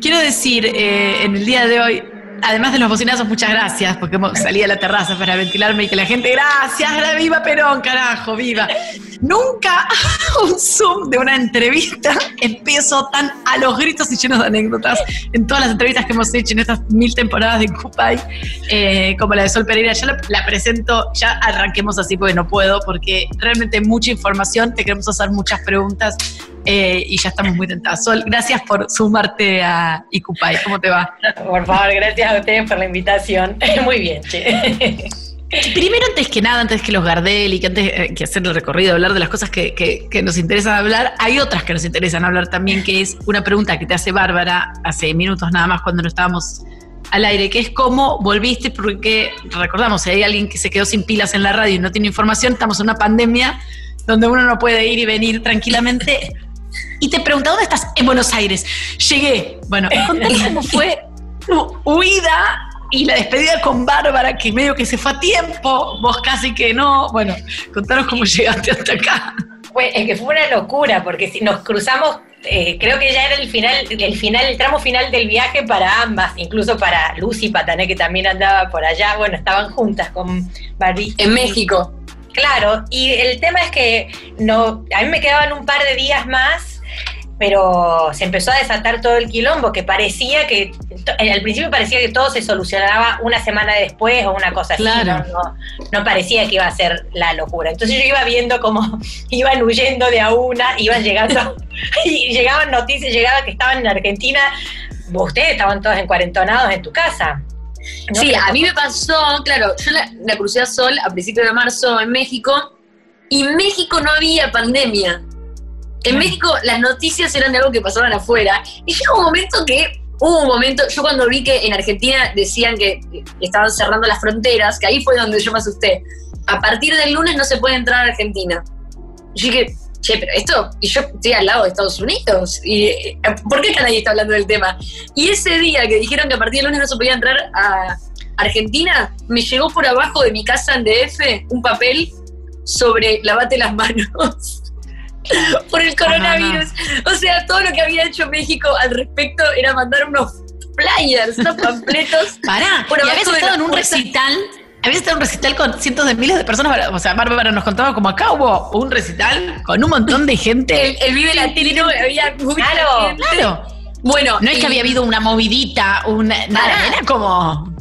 Quiero decir, eh, en el día de hoy, además de los bocinazos, muchas gracias, porque salí a la terraza para ventilarme y que la gente, gracias, viva Perón, carajo, viva. Nunca un Zoom de una entrevista empiezo tan a los gritos y llenos de anécdotas en todas las entrevistas que hemos hecho en estas mil temporadas de Cupay, eh, como la de Sol Pereira. Ya la, presento, ya arranquemos así porque no puedo, porque realmente mucha información, te queremos hacer muchas preguntas eh, y ya estamos muy tentadas. Sol, gracias por sumarte a Icupay. ¿Cómo te va? Por favor, gracias a ustedes por la invitación. Muy bien, che. Primero, antes que nada, antes que los Gardel y que antes eh, que hacer el recorrido, hablar de las cosas que, que, nos interesan hablar, hay otras que nos interesan hablar también, que es una pregunta que te hace Bárbara hace minutos nada más cuando no estábamos al aire, que es cómo volviste, porque recordamos, si hay alguien que se quedó sin pilas en la radio y no tiene información, estamos en una pandemia donde uno no puede ir y venir tranquilamente. Y te pregunta, ¿dónde estás? En Buenos Aires. Llegué. Bueno, contame cómo fue tu huida y la despedida con Bárbara, que medio que se fue a tiempo, vos casi que no. Bueno, contanos cómo llegaste hasta acá. Pues es que fue una locura, porque si nos cruzamos, eh, creo que ya era el final, el final, el tramo final del viaje para ambas, incluso para Lucy Patané, que también andaba por allá, bueno, estaban juntas con Barbie. En México. Claro, y el tema es que no, a mí me quedaban un par de días más pero se empezó a desatar todo el quilombo, que parecía que, eh, al principio parecía que todo se solucionaba una semana después o una cosa así, ¿no? parecía que iba a ser la locura. Entonces yo iba viendo cómo iban huyendo de a una, iban llegando, y llegaban noticias, llegaba que estaban en Argentina, ustedes estaban todos encuarentonados en tu casa. Sí, a mí me pasó, claro, yo la, la crucé a Sol a principios de marzo en México, y en México no había pandemia. En México las noticias eran de algo que pasaban afuera. Y llegó un momento que hubo un momento, yo cuando vi que en Argentina decían que estaban cerrando las fronteras, que ahí fue donde yo me asusté. A partir del lunes no se puede entrar a Argentina. Yo dije, che, pero esto, y yo estoy al lado de Estados Unidos, y eh, ¿por qué nadie está hablando del tema? Y ese día que dijeron que a partir del lunes no se podía entrar a Argentina, me llegó por abajo de mi casa en DF un papel sobre lavate las manos. por el coronavirus. O sea, todo lo que había hecho México al respecto era mandar unos flyers, unos pampletos. Pará, ¿y habías estado en un recital? Habías estado en un recital con cientos de miles de personas. O sea, Bárbara nos contaba como acá hubo un recital con un montón de gente. el, Vive Latino había Claro, claro. Bueno, no es que había habido una movidita, una, nada, era como.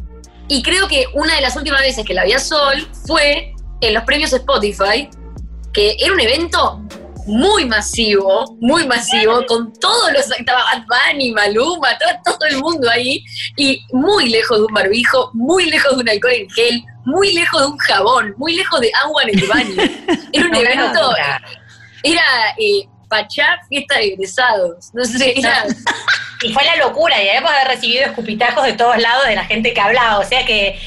Y creo que una de las últimas veces que la vi a Sol fue en los premios Spotify, que era un evento muy masivo, muy masivo, con todos los, estaba Bad Bunny, Maluma, estaba todo el mundo ahí, y muy lejos de un barbijo, muy lejos de un alcohol en gel, muy lejos de un jabón, muy lejos de agua en el baño. Era un evento, era eh, Pachá, fiesta de egresados, no sé, era... Y fue la locura, y además haber recibido escupitajos de todos lados de la gente que hablaba. O sea que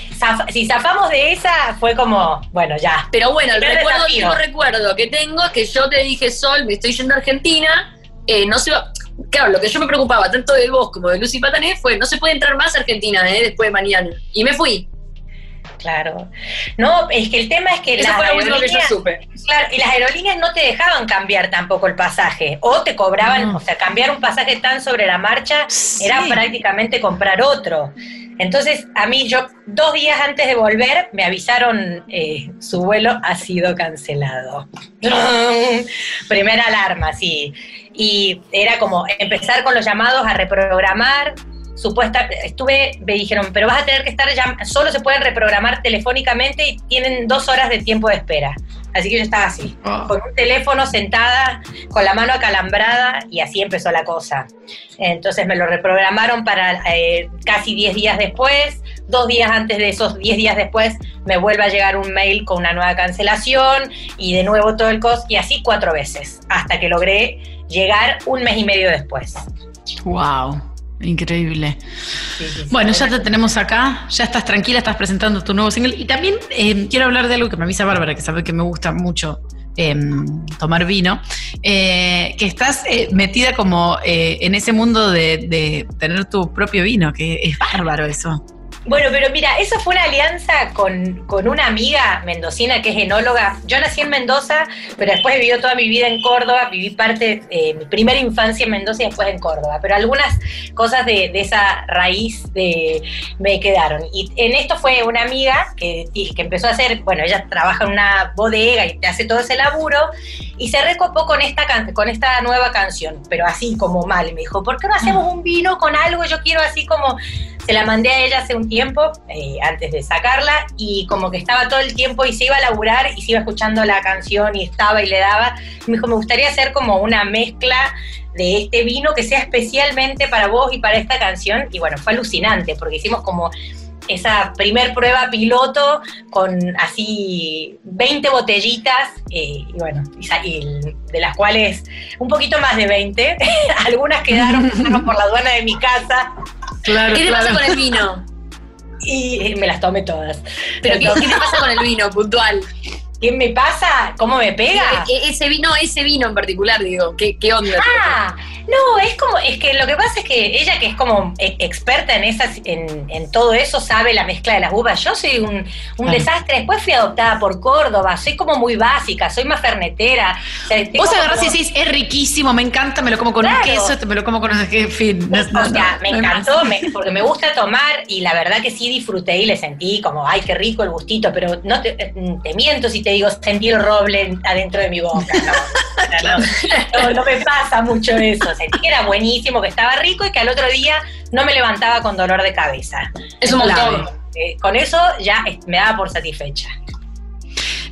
si zafamos de esa, fue como, bueno, ya. Pero bueno, el, recuerdo, recuerdo que tengo es que yo te dije, Sol, me estoy yendo a Argentina, eh, no se va. Claro, lo que yo me preocupaba, tanto de vos como de Lucy Patané, fue, no se puede entrar más a Argentina eh, después de mañana. Y me fui. Claro. No, es que el tema es que, las aerolíneas, Claro, y las aerolíneas no te dejaban cambiar tampoco el pasaje. O te cobraban, o sea, cambiar un pasaje tan sobre la marcha era prácticamente comprar otro. Entonces, a mí, yo dos días antes de volver, me avisaron eh, su vuelo ha sido cancelado. Primera alarma, sí. Y era como empezar con los llamados a reprogramar, supuesta, estuve, me dijeron, pero vas a tener que estar ya, solo se pueden reprogramar telefónicamente y tienen dos horas de tiempo de espera. Así que yo estaba así, ah. con un teléfono sentada, con la mano acalambrada y así empezó la cosa. Entonces me lo reprogramaron para eh, casi 10 días después, dos días antes de esos 10 días después me vuelve a llegar un mail con una nueva cancelación y de nuevo todo el cost y así cuatro veces, hasta que logré llegar un mes y medio después. ¡Wow! Increíble. bueno, ya te tenemos acá, ya estás tranquila, estás presentando tu nuevo single. Y también eh, quiero hablar de algo que me avisa Bárbara, que sabe que me gusta mucho em, tomar vino, eh, que estás eh, metida como en ese mundo de, tener tu propio vino, que es bárbaro eso. Bueno, pero mira, eso fue una alianza con, una amiga mendocina que es enóloga. Yo nací en Mendoza, pero después he vivido toda mi vida en Córdoba, viví parte de mi primera infancia en Mendoza y después en Córdoba, pero algunas cosas de, esa raíz de, me quedaron. Y en esto fue una amiga que, que empezó a hacer, bueno, ella trabaja en una bodega y te hace todo ese laburo, y se recopó con esta, con esta nueva canción, pero así como mal. Me dijo, ¿por qué no hacemos un vino con algo? Yo quiero así como se la mandé a ella hace un tiempo, eh, antes de sacarla, y como que estaba todo el tiempo y se iba a laburar y se iba escuchando la canción y estaba y le daba. me dijo, me gustaría hacer como una mezcla de este vino que sea especialmente para vos y para esta canción. Y bueno, fue alucinante porque hicimos como esa primer prueba piloto con así 20 botellitas, eh, y bueno, de las cuales un poquito más de 20, algunas quedaron por la aduana de mi casa. Claro, ¿Qué te pasa con el vino? Y me las tomé todas. ¿Pero qué, qué te pasa con el vino puntual? ¿Qué me pasa? ¿Cómo me pega? E, e, ese vino, ese vino en particular, digo, ¿qué, qué onda? Ah, no, es como, es que lo que pasa es que ella que es como e, experta en esas, en, en todo eso, sabe la mezcla de las uvas. Yo soy un, un desastre. Después fui adoptada por Córdoba, soy como muy básica, soy más fernetera. Vos agarrás y decís, es riquísimo, me encanta, me lo como con un queso, me lo como con un fin. o sea, me encantó, porque me gusta tomar y la verdad que sí disfruté y le sentí como, ay, qué rico el gustito, pero no te, te miento si te digo, sentí el roble adentro de mi boca. No, no, me pasa mucho eso. Sentí que era buenísimo, que estaba rico y que al otro día no me levantaba con dolor de cabeza. Es un montón. Eh, con eso ya me daba por satisfecha.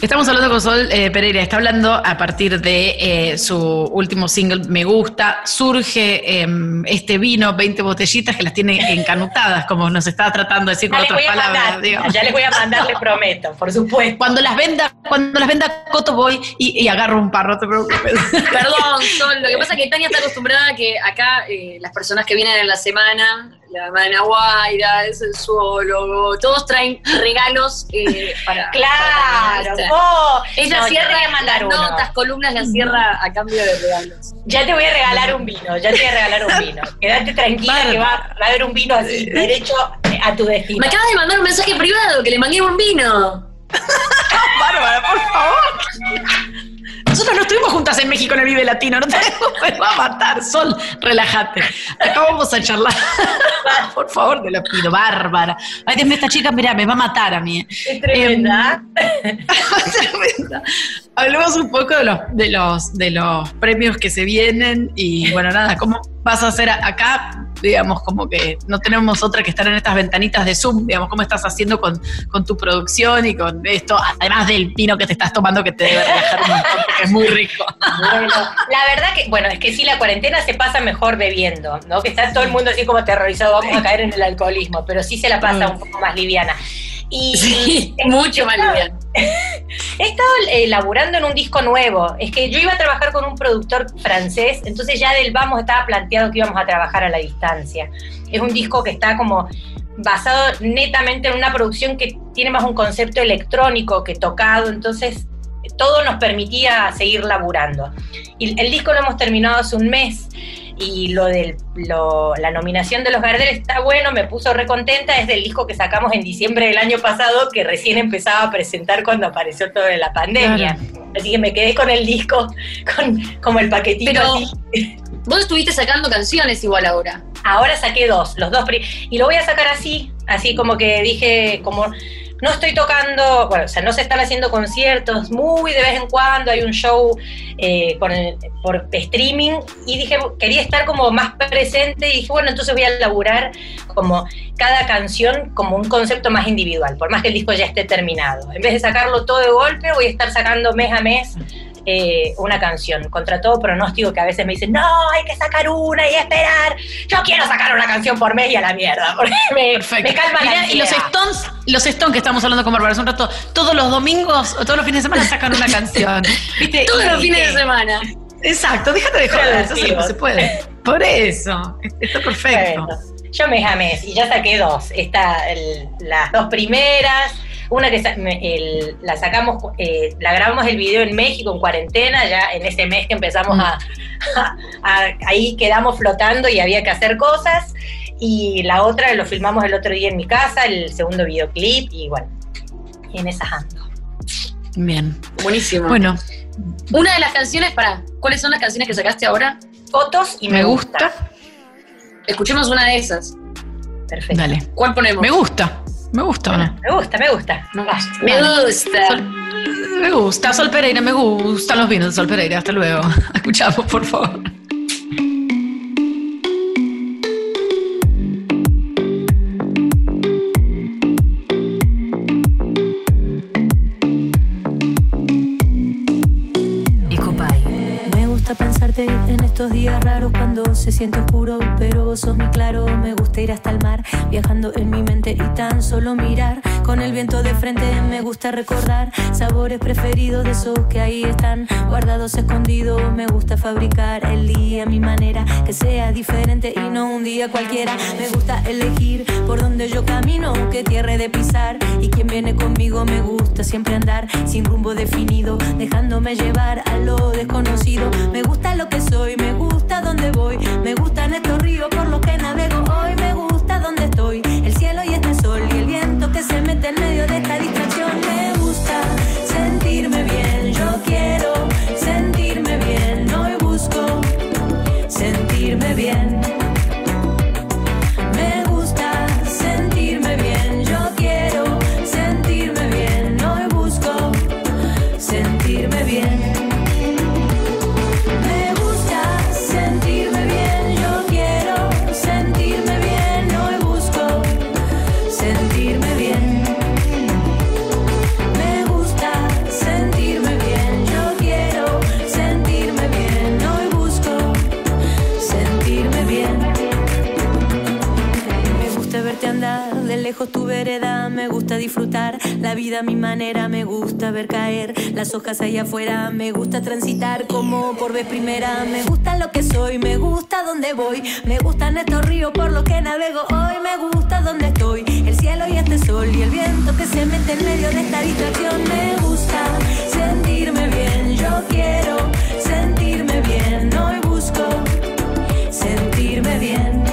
Estamos hablando con Sol eh, Pereira, está hablando a partir de eh, su último single, Me Gusta. Surge em, este vino, 20 botellitas que las tiene encanutadas, como nos estaba tratando de decir con otras palabras. ya les voy a mandar, les prometo, por supuesto. Cuando las venda, cuando las venda Coto voy y, agarro un par, no te preocupes. Perdón, Sol, lo que pasa es que Tania está acostumbrada a que acá eh, las personas que vienen en la semana la Mana Guaira, es el zoólogo, todos traen regalos eh, para. Claro, oh, ella cierra mandar notas, columnas, la cierra a cambio de regalos. Ya te voy a regalar un vino, ya te voy a regalar un vino. Quédate tranquila que va, a haber un vino así, derecho a tu destino. Me acabas de mandar un mensaje privado que le mandé un vino. Bárbara, por favor. Nosotros no estuvimos juntas en México en el Vive Latino, no te me va a matar, Sol, relájate. Acá vamos a charlar. Por favor, te lo pido, bárbara. Ay, Dios mío, esta chica, mira, me va a matar a mí. Es tremenda. Em, tremenda. Hablemos un poco de los, de los, de los premios que se vienen y bueno, nada, ¿cómo vas a hacer acá? Digamos, como que no tenemos otra que estar en estas ventanitas de Zoom, digamos, ¿cómo estás haciendo con, tu producción y con esto? Además del vino que te estás tomando que te debe relajar un montón porque es muy rico. Bueno, la verdad que, bueno, es que sí, la cuarentena se pasa mejor bebiendo, ¿no? Que está todo el mundo así como aterrorizado, vamos a caer en el alcoholismo, pero sí se la pasa mm. un poco más liviana. Y sí, mucho más liviana. He estado eh, laburando en un disco nuevo. Es que yo iba a trabajar con un productor francés, entonces ya del vamos estaba planteado que íbamos a trabajar a la distancia. Es un disco que está como basado netamente en una producción que tiene más un concepto electrónico que tocado, entonces todo nos permitía seguir laburando. Y el disco lo hemos terminado hace un mes y lo de la nominación de los Gardel está bueno, me puso recontenta, es del disco que sacamos en diciembre del año pasado, que recién empezaba a presentar cuando apareció todo de la pandemia. Así que me quedé con el disco, con como el paquetito Pero Vos estuviste sacando canciones igual ahora. Ahora saqué dos, los dos. Y lo voy a sacar así, así como que dije, como no estoy tocando, bueno, o sea, no se están haciendo conciertos, muy de vez en cuando hay un show eh, por, por, streaming y dije, quería estar como más presente y dije, bueno, entonces voy a laburar como cada canción como un concepto más individual, por más que el disco ya esté terminado. En vez de sacarlo todo de golpe, voy a estar sacando mes a mes eh, una canción, contra todo pronóstico que a veces me dicen, no, hay que sacar una y esperar. Yo quiero sacar una canción por mes y a la mierda, porque me, calma la Y los Stones, los Stones que estamos hablando con Bárbara hace un rato, todos los domingos o todos los fines de semana sacan una canción. Todos los fines de semana. Exacto, déjate de joder, eso sí, se puede. Por eso, está perfecto. yo me jamé y ya saqué dos. Está las dos primeras, una que la sacamos, eh, la grabamos el video en México en cuarentena, ya en ese mes que empezamos a, ahí quedamos flotando y había que hacer cosas. Y la otra lo filmamos el otro día en mi casa, el segundo videoclip, y bueno, en esas ando. Bien. Buenísimo. Bueno. Una de las canciones, para, ¿cuáles son las canciones que sacaste ahora? Fotos y me, gusta. Escuchemos una de esas. Perfecto. Dale. ¿Cuál ponemos? Me gusta. Me gusta? Me gusta, me gusta. Me gusta. me gusta. Sol Pereira, me gustan los vinos de Sol Pereira. Hasta luego. Escuchamos, por favor. Días raros cuando se siente oscuro, pero vos sos mi claro. Me gusta ir hasta el mar, viajando en mi mente y tan solo mirar. Con el viento de frente me gusta recordar sabores preferidos de esos que ahí están guardados escondidos. Me gusta fabricar el día a mi manera, que sea diferente y no un día cualquiera. Me gusta elegir por donde yo camino, qué tierra de pisar. Y quien viene conmigo me gusta siempre andar sin rumbo definido, dejándome llevar a lo desconocido. Me gusta lo que soy, me gusta donde voy, me gustan estos ríos por los que navego hoy, me gusta donde estoy, en medio de esta distracción, me gusta sentirme bien, yo quiero sentirme bien, hoy busco sentirme bien. Disfrutar. La vida a mi manera, me gusta ver caer las hojas allá afuera, me gusta transitar como por vez primera, me gusta lo que soy, me gusta donde voy, me gustan estos ríos por los que navego hoy, me gusta donde estoy, el cielo y este sol y el viento que se mete en medio de esta distracción, me gusta sentirme bien, yo quiero sentirme bien, hoy busco sentirme bien.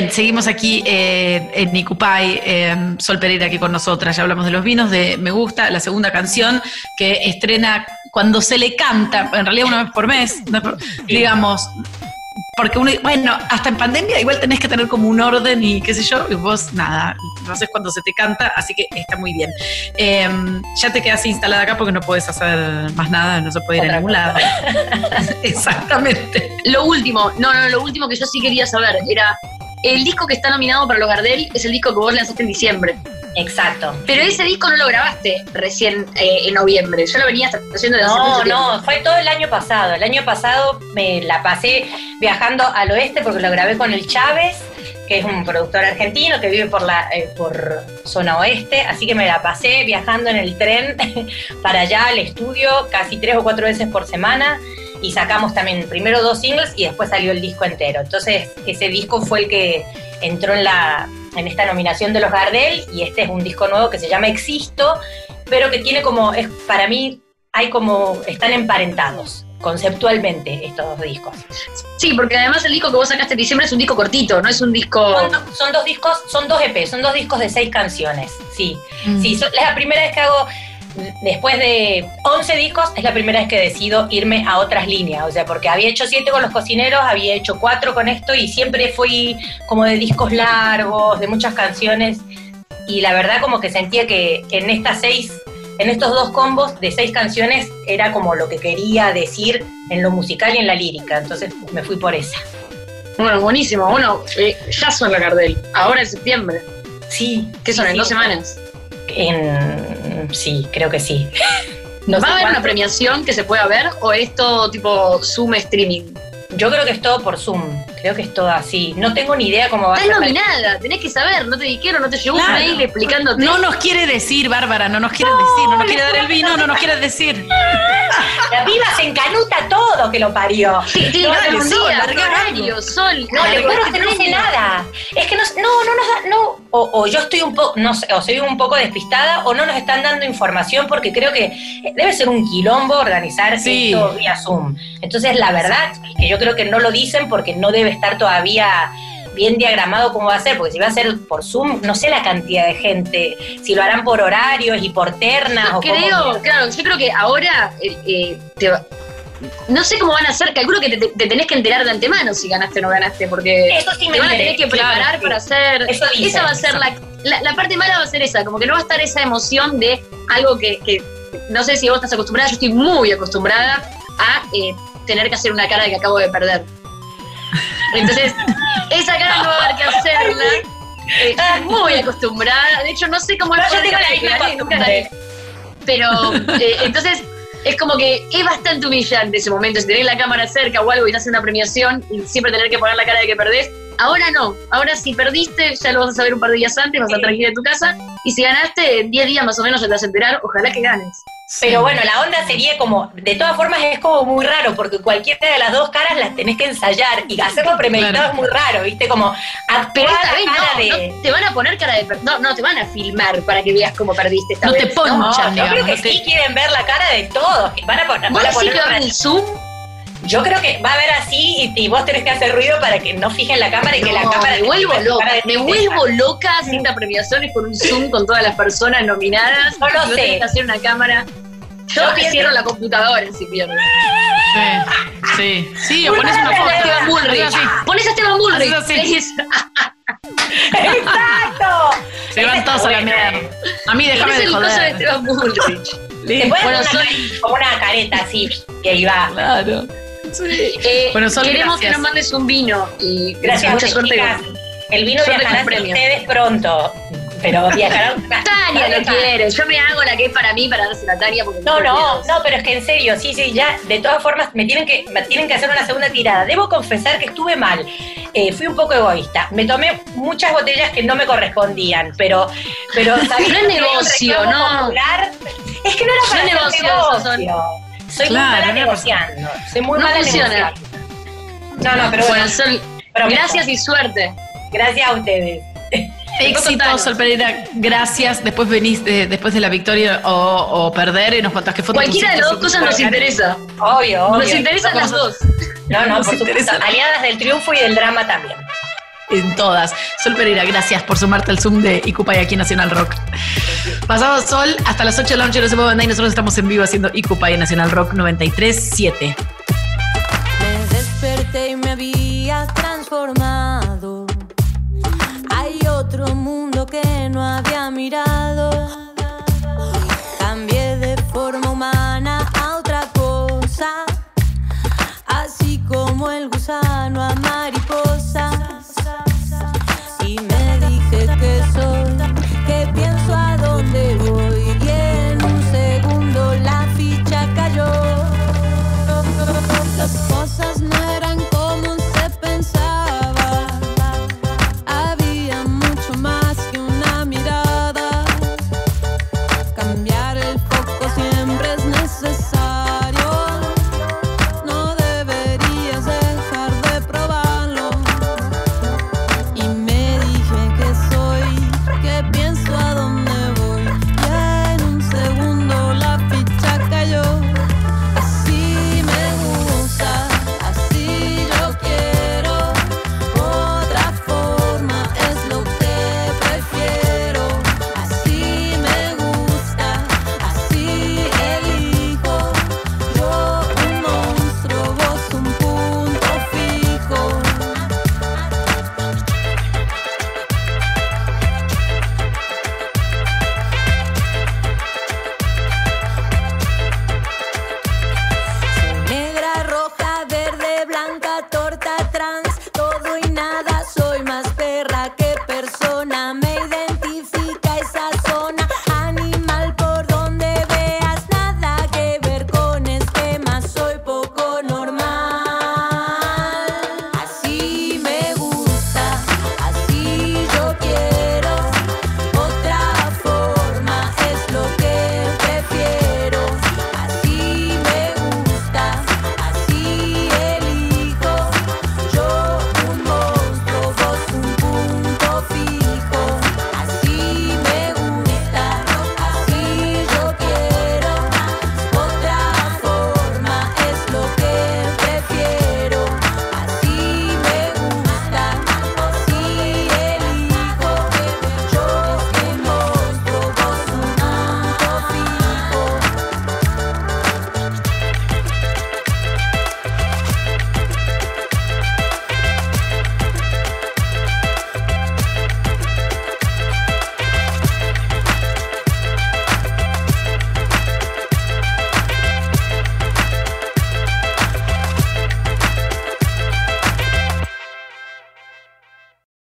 Bien, seguimos aquí eh, en Nicupay, eh, Sol Pereira aquí con nosotras, ya hablamos de los vinos, de Me Gusta, la segunda canción que estrena cuando se le canta, en realidad una vez por mes, digamos, porque uno, bueno, hasta en pandemia igual tenés que tener como un orden y qué sé yo, y vos nada, no sé cuándo se te canta, así que está muy bien. Em, ya te quedas instalada acá porque no puedes hacer más nada, no se puede ir a ningún lado. Exactamente. Lo último, no, no, lo último que yo sí quería saber era el disco que está nominado para los Gardel es el disco que vos lanzaste en diciembre. Exacto. Pero ese disco no lo grabaste recién eh, en noviembre. Yo lo venía haciendo desde no, hace No, no, fue todo el año pasado. El año pasado me la pasé viajando al oeste porque lo grabé con el Chávez, que es un productor argentino que vive por la eh, por zona oeste, así que me la pasé viajando en el tren para allá al estudio casi tres o cuatro veces por semana y sacamos también primero dos singles y después salió el disco entero. Entonces ese disco fue el que entró en, la, en esta nominación de los Gardel y este es un disco nuevo que se llama Existo, pero que tiene como, es, para mí hay como, están emparentados conceptualmente estos dos discos. Sí, porque además el disco que vos sacaste en diciembre es un disco cortito, no es un disco... Son, dos discos, son dos EP, son dos discos de seis canciones, sí. Mm. Sí, es la primera vez que hago después de 11 discos, es la primera vez que decido irme a otras líneas. O sea, porque había hecho 7 con los cocineros, había hecho 4 con esto y siempre fui como de discos largos, de muchas canciones. Y la verdad, como que sentía que en estas 6 en estos dos combos de seis canciones era como lo que quería decir en lo musical y en la lírica. Entonces me fui por esa. Bueno, buenísimo. Bueno, eh, ya son la Gardel. Ahora en septiembre. Sí. ¿Qué son? ¿En dos semanas? En... Sí, creo que sí. ¿Va a haber una premiación que se pueda ver o es todo tipo Zoom streaming? Yo creo que es todo por Zoom. Creo que es todo así. No tengo ni idea cómo va a ser. Estás nominada, tenés que saber. No te dijeron, no te llegó un mail explicándote. No nos quiere decir, Bárbara, no nos quiere decir. No nos quiere dar el vino, no nos quiere decir. La piba se encanuta todo que lo parió. Sí, sí, no, no, sol, sol. No, le juro que no nada. Es que no, no, no nos da, no. O, yo estoy un poco, no sé, o soy un poco despistada, o no nos están dando información porque creo que debe ser un quilombo organizar esto vía Zoom. Entonces, la verdad, que yo creo que no lo dicen porque no debe estar todavía bien diagramado cómo va a ser, porque si va a ser por Zoom, no sé la cantidad de gente, si lo harán por horarios y por ternas. o creo, claro, yo creo que ahora eh, eh, no sé cómo van a hacer, calculo que te, tenés que enterar de antemano si ganaste o no ganaste, porque Eso sí me te van a tener que preparar para hacer. esa va a ser la, la, parte mala va a ser esa, como que no va a estar esa emoción de algo que, que no sé si vos estás acostumbrada, yo estoy muy acostumbrada a eh, tener que hacer una cara de que acabo de perder. Entonces, esa cara no va a haber que hacerla. Eh, estoy muy acostumbrada. De hecho, no sé cómo es la Pero, eh, entonces, es como que es bastante humillante ese momento. Si tenés la cámara cerca o algo y te hace una premiación y siempre tener que poner la cara de que perdés. Ahora no. Ahora si perdiste, ya lo vas a saber un par de días antes, vas a tranquila en tu casa. Y si ganaste, en 10 días más o menos ya te vas a enterar. Ojalá que ganes. Pero bueno, la onda sería como, de todas formas es como muy raro, porque cualquiera de las dos caras las tenés que ensayar y hacerlo premeditado es muy raro, ¿viste? Como Pero esta vez no, te van a poner cara de no, no te van a filmar para que veas cómo perdiste esta no vez. Te ponchan, no, yo creo que sí quieren ver la cara de todos. Van a, poner, van a poner que en Zoom? Yo creo que va a haber así y, vos tenés que hacer ruido para que no fijen la cámara y que la cámara. Me vuelvo loca. Me vuelvo loca haciendo premiaciones con un Zoom con todas las personas nominadas. No lo sé. que hacer una cámara. Yo que cierro la computadora si pierdo. Sí, sí, sí, o pones una foto. A Esteban Bullrich. Pones a Esteban Bullrich. ¡Exacto! Se van todos a la mierda. A mí déjame de joder. de Esteban Bullrich. Te bueno, soy como una careta así, ahí va. Claro. Sí. Eh, bueno, queremos que nos mandes un vino y gracias, mucha suerte. El vino viajará con ustedes pronto pero viajarán. Tania lo quiere, yo me hago la que es para mí para darse la Tania. Porque no, no, no, pero es que en serio, sí, sí, ya, de todas formas, me tienen que, me tienen que hacer una segunda tirada. Debo confesar que estuve mal, eh, fui un poco egoísta. Me tomé muchas botellas que no me correspondían, pero, pero no es negocio, ¿no? Es que no era para negocio. negocio. Soy muy mala negociando. Soy muy mala negociando. No, no, pero bueno. gracias y suerte. Gracias a ustedes. Éxito, Sol Pereira, gracias. Después venís después de la victoria o, perder y nos contás qué foto Cualquiera de las dos cosas nos interesa. Obvio, obvio. Nos interesan las dos. No, no, por supuesto. Aliadas del triunfo y del drama también. En todas. Sol Pereira, gracias por sumarte al Zoom de Icupay aquí en Nacional Rock. Pasado Sol, hasta las 8 de la noche no se puede y nosotros estamos en vivo haciendo Icupay en Nacional Rock 93.7. Me desperté y me había transformado otro mundo que no había mirado.